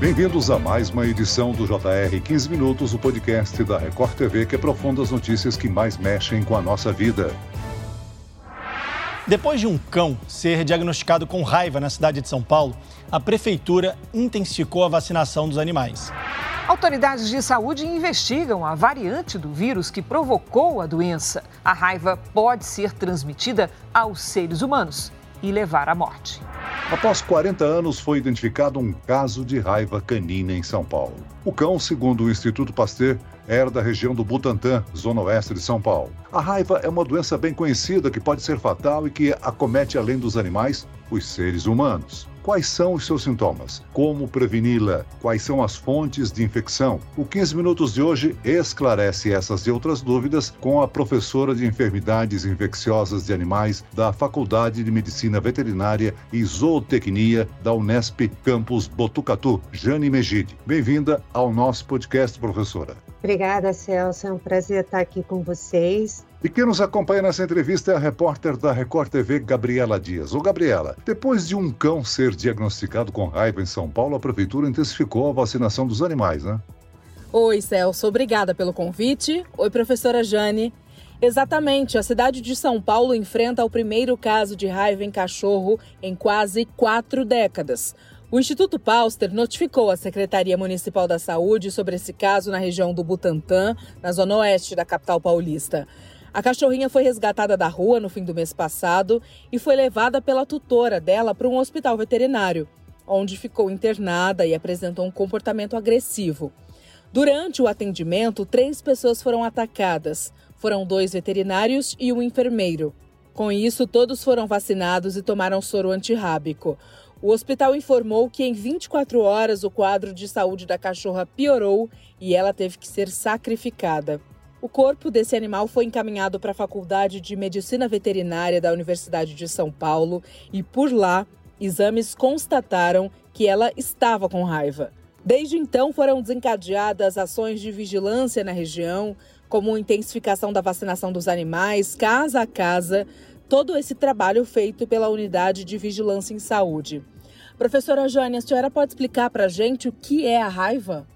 Bem-vindos a mais uma edição do JR 15 Minutos, o podcast da Record TV que aprofunda as notícias que mais mexem com a nossa vida. Depois de um cão ser diagnosticado com raiva na cidade de São Paulo, a prefeitura intensificou a vacinação dos animais. Autoridades de saúde investigam a variante do vírus que provocou a doença. A raiva pode ser transmitida aos seres humanos e levar à morte. Após 40 anos, foi identificado um caso de raiva canina em São Paulo. O cão, segundo o Instituto Pasteur, era da região do Butantã, zona oeste de São Paulo. A raiva é uma doença bem conhecida que pode ser fatal e que acomete, além dos animais, os seres humanos. Quais são os seus sintomas? Como preveni-la? Quais são as fontes de infecção? O 15 Minutos de hoje esclarece essas e outras dúvidas com a professora de Enfermidades Infecciosas de Animais da Faculdade de Medicina Veterinária e Zootecnia da Unesp Campus Botucatu, Jane Megide. Bem-vinda ao nosso podcast, professora. Obrigada, Celso. É um prazer estar aqui com vocês. E quem nos acompanha nessa entrevista é a repórter da Record TV, Gabriela Dias. Ô, Gabriela, depois de um cão ser diagnosticado com raiva em São Paulo, a prefeitura intensificou a vacinação dos animais, né? Oi, Celso. Obrigada pelo convite. Oi, professora Jane. Exatamente, a cidade de São Paulo enfrenta o primeiro caso de raiva em cachorro em quase quatro décadas. O Instituto Pauster notificou a Secretaria Municipal da Saúde sobre esse caso na região do Butantã, na zona oeste da capital paulista. A cachorrinha foi resgatada da rua no fim do mês passado e foi levada pela tutora dela para um hospital veterinário, onde ficou internada e apresentou um comportamento agressivo. Durante o atendimento, três pessoas foram atacadas. Foram dois veterinários e um enfermeiro. Com isso, todos foram vacinados e tomaram soro antirrábico. O hospital informou que em 24 horas o quadro de saúde da cachorra piorou e ela teve que ser sacrificada. O corpo desse animal foi encaminhado para a Faculdade de Medicina Veterinária da Universidade de São Paulo e por lá exames constataram que ela estava com raiva. Desde então foram desencadeadas ações de vigilância na região, como intensificação da vacinação dos animais, casa a casa, todo esse trabalho feito pela Unidade de Vigilância em Saúde. Professora Jane, a senhora pode explicar para a gente o que é a raiva?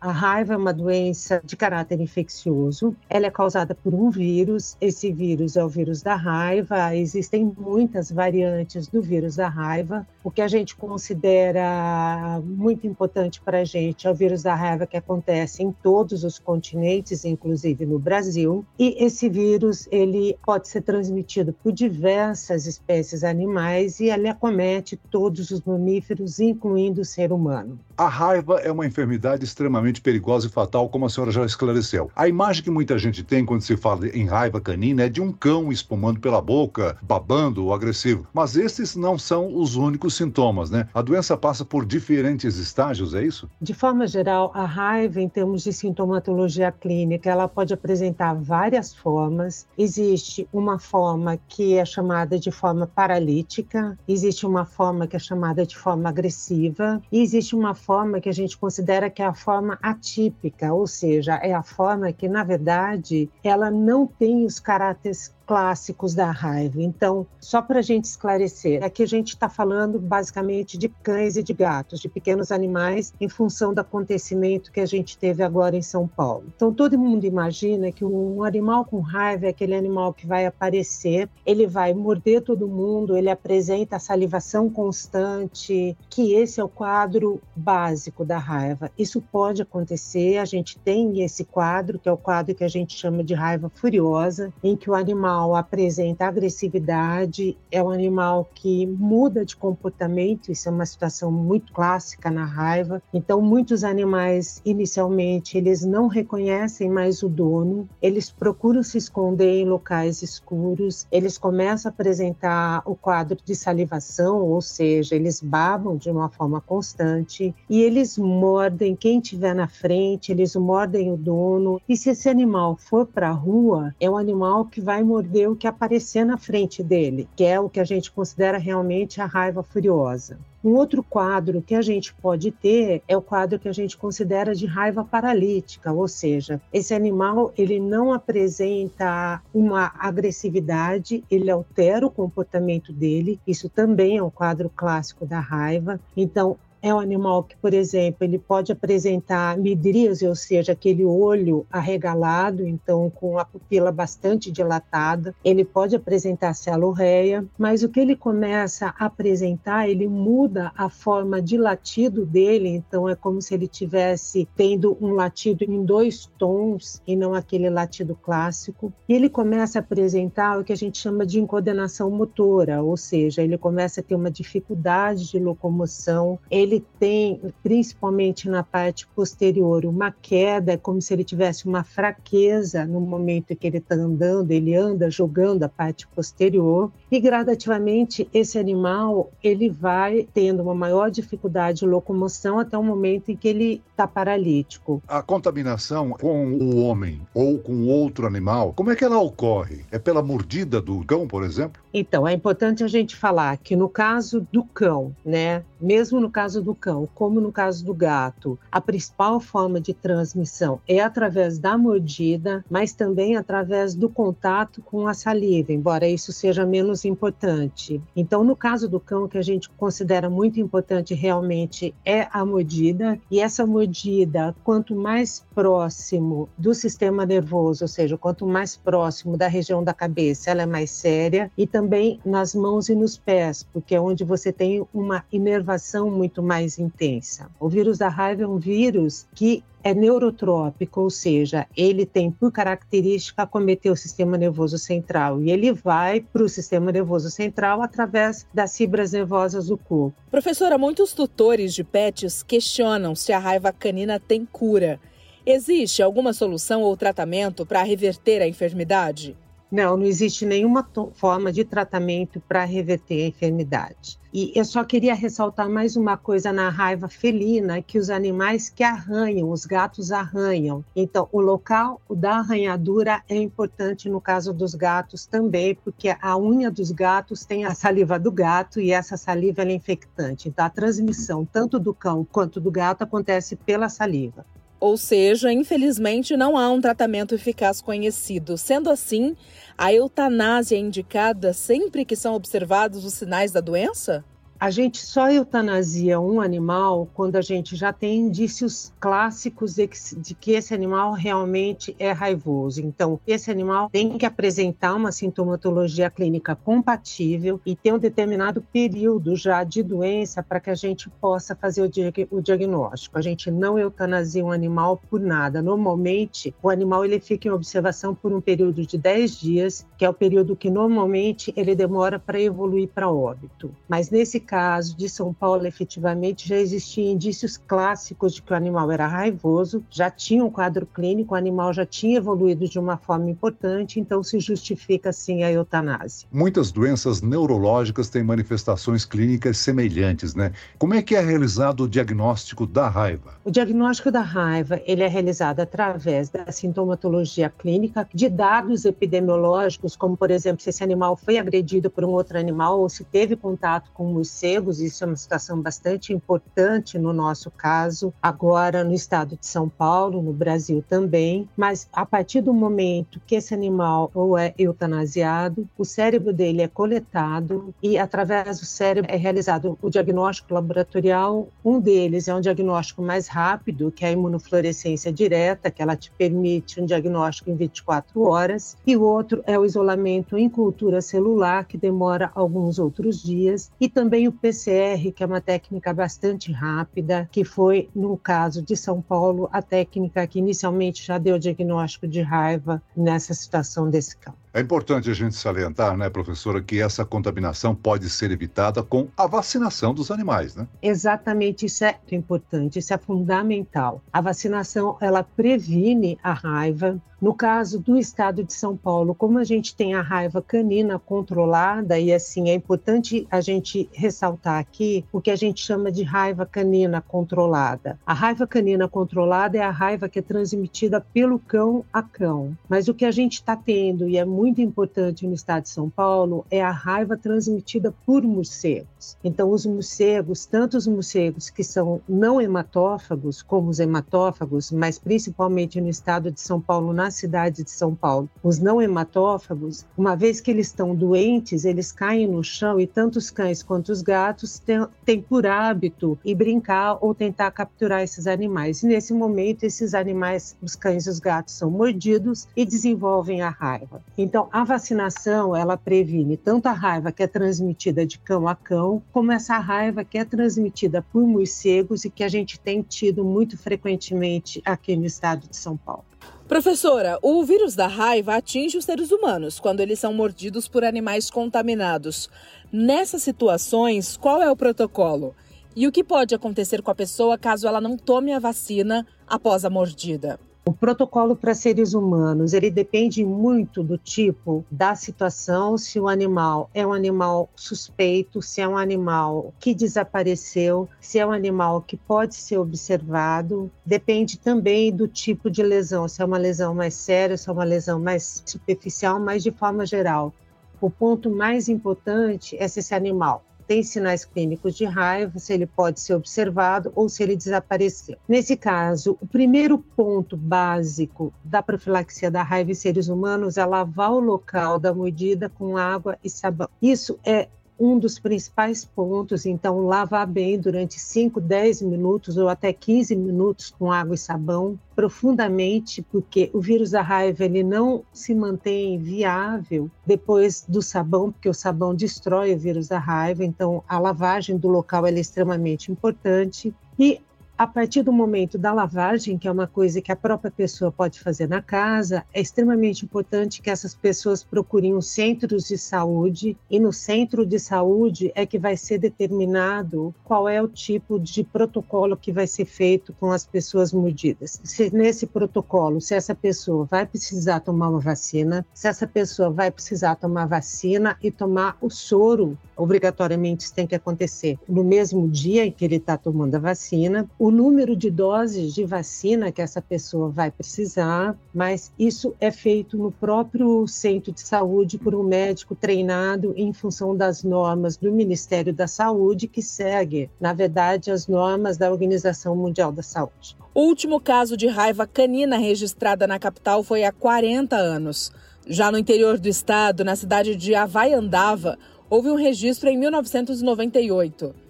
A raiva é uma doença de caráter infeccioso. Ela é causada por um vírus. Esse vírus é o vírus da raiva. Existem muitas variantes do vírus da raiva. O que a gente considera muito importante para a gente é o vírus da raiva que acontece em todos os continentes, inclusive no Brasil. E esse vírus ele pode ser transmitido por diversas espécies animais e ele acomete todos os mamíferos, incluindo o ser humano. A raiva é uma enfermidade extremamente perigosa e fatal, como a senhora já esclareceu. A imagem que muita gente tem quando se fala em raiva canina é de um cão espumando pela boca, babando ou agressivo. Mas esses não são os únicos sintomas, né? A doença passa por diferentes estágios, é isso? De forma geral, a raiva, em termos de sintomatologia clínica, ela pode apresentar várias formas. Existe uma forma que é chamada de forma paralítica, existe uma forma que é chamada de forma agressiva, e existe uma forma que a gente considera que é a forma atípica, ou seja, é a forma que, na verdade, ela não tem os caráteres clássicos da raiva. Então, só para a gente esclarecer, aqui a gente está falando basicamente de cães e de gatos, de pequenos animais, em função do acontecimento que a gente teve agora em São Paulo. Então, todo mundo imagina que um animal com raiva é aquele animal que vai aparecer, ele vai morder todo mundo, ele apresenta salivação constante, que esse é o quadro básico da raiva. Isso pode acontecer, a gente tem esse quadro, que é o quadro que a gente chama de raiva furiosa, em que o animal animal apresenta agressividade, é um animal que muda de comportamento, isso é uma situação muito clássica na raiva. Então, muitos animais, inicialmente, eles não reconhecem mais o dono, eles procuram se esconder em locais escuros, eles começam a apresentar o quadro de salivação, ou seja, eles babam de uma forma constante e eles mordem quem tiver na frente, eles mordem o dono. E se esse animal for para a rua, é um animal que vai morder morder o que aparecer na frente dele, que é o que a gente considera realmente a raiva furiosa. Um outro quadro que a gente pode ter é o quadro que a gente considera de raiva paralítica, ou seja, esse animal ele não apresenta uma agressividade, ele altera o comportamento dele. Isso também é um quadro clássico da raiva. Então, é um animal que, por exemplo, ele pode apresentar midríase, ou seja, aquele olho arregalado, então com a pupila bastante dilatada. Ele pode apresentar celorreia, mas o que ele começa a apresentar, ele muda a forma de latido dele, então é como se ele tivesse tendo um latido em dois tons e não aquele latido clássico. E ele começa a apresentar o que a gente chama de incoordenação motora, ou seja, ele começa a ter uma dificuldade de locomoção, ele tem, principalmente na parte posterior, uma queda, como se ele tivesse uma fraqueza no momento em que ele está andando, ele anda jogando a parte posterior, e gradativamente esse animal ele vai tendo uma maior dificuldade de locomoção até o momento em que ele está paralítico. A contaminação com o homem ou com outro animal, como é que ela ocorre? É pela mordida do cão, por exemplo? Então, é importante a gente falar que no caso do cão, né, mesmo no caso do cão, como no caso do gato, a principal forma de transmissão é através da mordida, mas também através do contato com a saliva, embora isso seja menos importante. Então, no caso do cão, que a gente considera muito importante realmente é a mordida, e essa mordida, quanto mais próximo do sistema nervoso, ou seja, quanto mais próximo da região da cabeça, ela é mais séria, e também nas mãos e nos pés, porque é onde você tem uma inervação muito mais intensa. O vírus da raiva é um vírus que é neurotrópico, ou seja, ele tem por característica acometer o sistema nervoso central e ele vai para o sistema nervoso central através das fibras nervosas do corpo. Professora, muitos tutores de pets questionam se a raiva canina tem cura. Existe alguma solução ou tratamento para reverter a enfermidade? Não, não existe nenhuma forma de tratamento para reverter a enfermidade. E eu só queria ressaltar mais uma coisa na raiva felina, que os animais que arranham, os gatos arranham. Então, o local da arranhadura é importante no caso dos gatos também, porque a unha dos gatos tem a saliva do gato e essa saliva é infectante. Então, a transmissão tanto do cão quanto do gato acontece pela saliva. Ou seja, infelizmente não há um tratamento eficaz conhecido. Sendo assim, a eutanásia é indicada sempre que são observados os sinais da doença? A gente só eutanasia um animal quando a gente já tem indícios clássicos de que, de que, esse animal realmente é raivoso. Então, esse animal tem que apresentar uma sintomatologia clínica compatível e ter um determinado período já de doença para que a gente possa fazer o, o, diagnóstico. A gente não eutanasia um animal por nada. Normalmente, o animal ele fica em observação por um período de 10 dias, que é o período que normalmente ele demora para evoluir para óbito. Mas nesse caso de São Paulo, efetivamente, já existiam indícios clássicos de que o animal era raivoso, já tinha um quadro clínico, o animal já tinha evoluído de uma forma importante, então se justifica sim a eutanásia. Muitas doenças neurológicas têm manifestações clínicas semelhantes, né? Como é que é realizado o diagnóstico da raiva? O diagnóstico da raiva, ele é realizado através da sintomatologia clínica, de dados epidemiológicos, como por exemplo, se esse animal foi agredido por um outro animal ou se teve contato com os morcegos, isso é uma situação bastante importante no nosso caso, agora no estado de São Paulo, no Brasil também, mas a partir do momento que esse animal ou é eutanasiado, o cérebro dele é coletado e através do cérebro é realizado o diagnóstico laboratorial. Um deles é um diagnóstico mais rápido, que é a imunofluorescência direta, que ela te permite um diagnóstico em 24 horas, e o outro é o isolamento em cultura celular, que demora alguns outros dias, e também o PCR, que é uma técnica bastante rápida, que foi, no caso de São Paulo, a técnica que inicialmente já deu diagnóstico de raiva nessa situação desse cão. É importante a gente salientar, né, professora, que essa contaminação pode ser evitada com a vacinação dos animais, né? Exatamente, isso é importante, isso é fundamental. A vacinação, ela previne a raiva. No caso do estado de São Paulo, como a gente tem a raiva canina controlada, e assim, é importante a gente ressaltar aqui o que a gente chama de raiva canina controlada. A raiva canina controlada é a raiva que é transmitida pelo cão a cão. Mas o que a gente está tendo, e é muito muito importante no estado de São Paulo é a raiva transmitida por morcegos. Então, os morcegos, tanto os morcegos que são não hematófagos, como os hematófagos, mas principalmente no estado de São Paulo, na cidade de São Paulo, os não hematófagos, uma vez que eles estão doentes, eles caem no chão e tanto os cães quanto os gatos têm, por hábito ir brincar ou tentar capturar esses animais. E nesse momento, esses animais, os cães e os gatos, são mordidos e desenvolvem a raiva. Então, a vacinação, ela previne tanto a raiva que é transmitida de cão a cão, como essa raiva que é transmitida por morcegos e que a gente tem tido muito frequentemente aqui no estado de São Paulo. Professora, o vírus da raiva atinge os seres humanos quando eles são mordidos por animais contaminados. Nessas situações, qual é o protocolo? E o que pode acontecer com a pessoa caso ela não tome a vacina após a mordida? O protocolo para seres humanos, ele depende muito do tipo da situação, se o animal é um animal suspeito, se é um animal que desapareceu, se é um animal que pode ser observado. Depende também do tipo de lesão, se é uma lesão mais séria, se é uma lesão mais superficial, mas de forma geral. O ponto mais importante é se esse animal tem sinais clínicos de raiva, se ele pode ser observado ou se ele desapareceu. Nesse caso, o primeiro ponto básico da profilaxia da raiva em seres humanos é lavar o local da mordida com água e sabão. Isso é um dos principais pontos, então, lavar bem durante 5, 10 minutos ou até 15 minutos com água e sabão profundamente, porque o vírus da raiva ele não se mantém viável depois do sabão, porque o sabão destrói o vírus da raiva, então a lavagem do local é extremamente importante. E a partir do momento da lavagem, que é uma coisa que a própria pessoa pode fazer na casa, é extremamente importante que essas pessoas procurem os centros de saúde e no centro de saúde é que vai ser determinado qual é o tipo de protocolo que vai ser feito com as pessoas mordidas. Se nesse protocolo, se essa pessoa vai precisar tomar uma vacina, se essa pessoa vai precisar tomar vacina e tomar o soro, obrigatoriamente isso tem que acontecer no mesmo dia em que ele está tomando a vacina número de doses de vacina que essa pessoa vai precisar, mas isso é feito no próprio centro de saúde por um médico treinado em função das normas do Ministério da Saúde, que segue, na verdade, as normas da Organização Mundial da Saúde. O último caso de raiva canina registrada na capital foi há 40 anos. Já no interior do estado, na cidade de Havaiandava, houve um registro em 1998.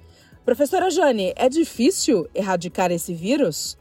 Professora Jane, é difícil erradicar esse vírus?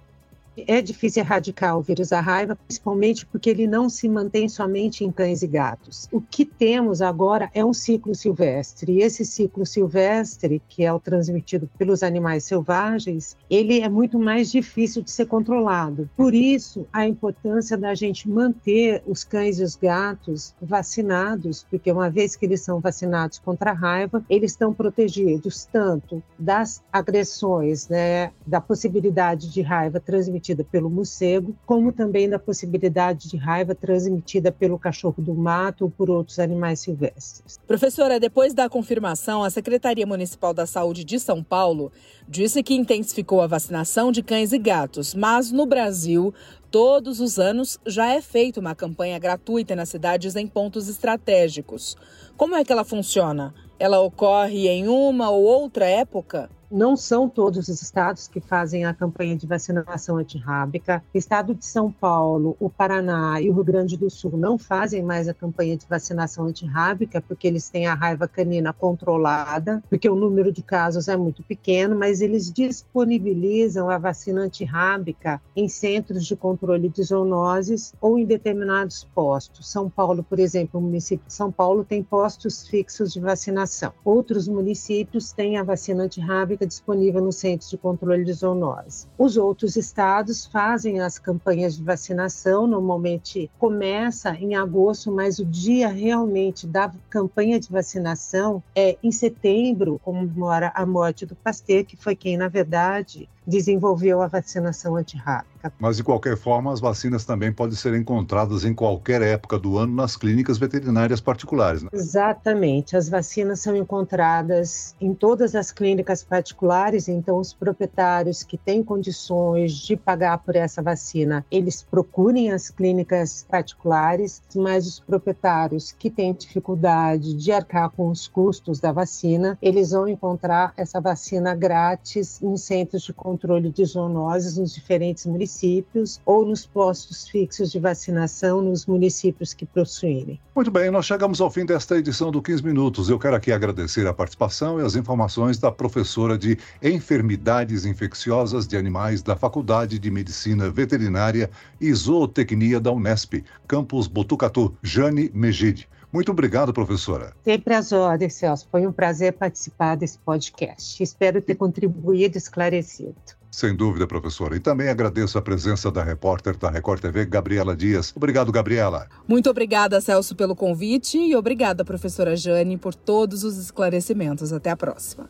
É difícil erradicar o vírus da raiva, principalmente porque ele não se mantém somente em cães e gatos. O que temos agora é um ciclo silvestre. E esse ciclo silvestre, que é o transmitido pelos animais selvagens, ele é muito mais difícil de ser controlado. Por isso, a importância da gente manter os cães e os gatos vacinados, porque uma vez que eles são vacinados contra a raiva, eles estão protegidos tanto das agressões, né, da possibilidade de raiva transmitida transmitida pelo morcego, como também da possibilidade de raiva transmitida pelo cachorro do mato ou por outros animais silvestres. Professora, depois da confirmação, a Secretaria Municipal da Saúde de São Paulo disse que intensificou a vacinação de cães e gatos, mas no Brasil, todos os anos já é feita uma campanha gratuita nas cidades em pontos estratégicos. Como é que ela funciona? Ela ocorre em uma ou outra época? Não são todos os estados que fazem a campanha de vacinação antirrábica. O estado de São Paulo, o Paraná e o Rio Grande do Sul não fazem mais a campanha de vacinação antirrábica porque eles têm a raiva canina controlada, porque o número de casos é muito pequeno, mas eles disponibilizam a vacina antirrábica em centros de controle de zoonoses ou em determinados postos. São Paulo, por exemplo, o município de São Paulo tem postos fixos de vacinação. Outros municípios têm a vacina antirrábica disponível no Centro de Controle de Zoonose. Os outros estados fazem as campanhas de vacinação, normalmente começa em agosto, mas o dia realmente da campanha de vacinação é em setembro, comemora a morte do Pasteur, que foi quem, na verdade, desenvolveu a vacinação antirrábica. Mas, de qualquer forma, as vacinas também podem ser encontradas em qualquer época do ano nas clínicas veterinárias particulares. Né? Exatamente. As vacinas são encontradas em todas as clínicas particulares, então os proprietários que têm condições de pagar por essa vacina, eles procurem as clínicas particulares, mas os proprietários que têm dificuldade de arcar com os custos da vacina, eles vão encontrar essa vacina grátis em centros de controle de zoonoses nos diferentes municípios ou nos postos fixos de vacinação nos municípios que possuírem. Muito bem, nós chegamos ao fim desta edição do 15 Minutos. Eu quero aqui agradecer a participação e as informações da professora de Enfermidades Infecciosas de Animais da Faculdade de Medicina Veterinária e Zootecnia da Unesp, campus Botucatu, Jane Megide. Muito obrigado, professora. Sempre às ordens, Celso. Foi um prazer participar desse podcast. Espero ter contribuído e esclarecido. Sem dúvida, professora. E também agradeço a presença da repórter da Record TV, Gabriela Dias. Obrigado, Gabriela. Muito obrigada, Celso, pelo convite e obrigada, professora Jane, por todos os esclarecimentos. Até a próxima.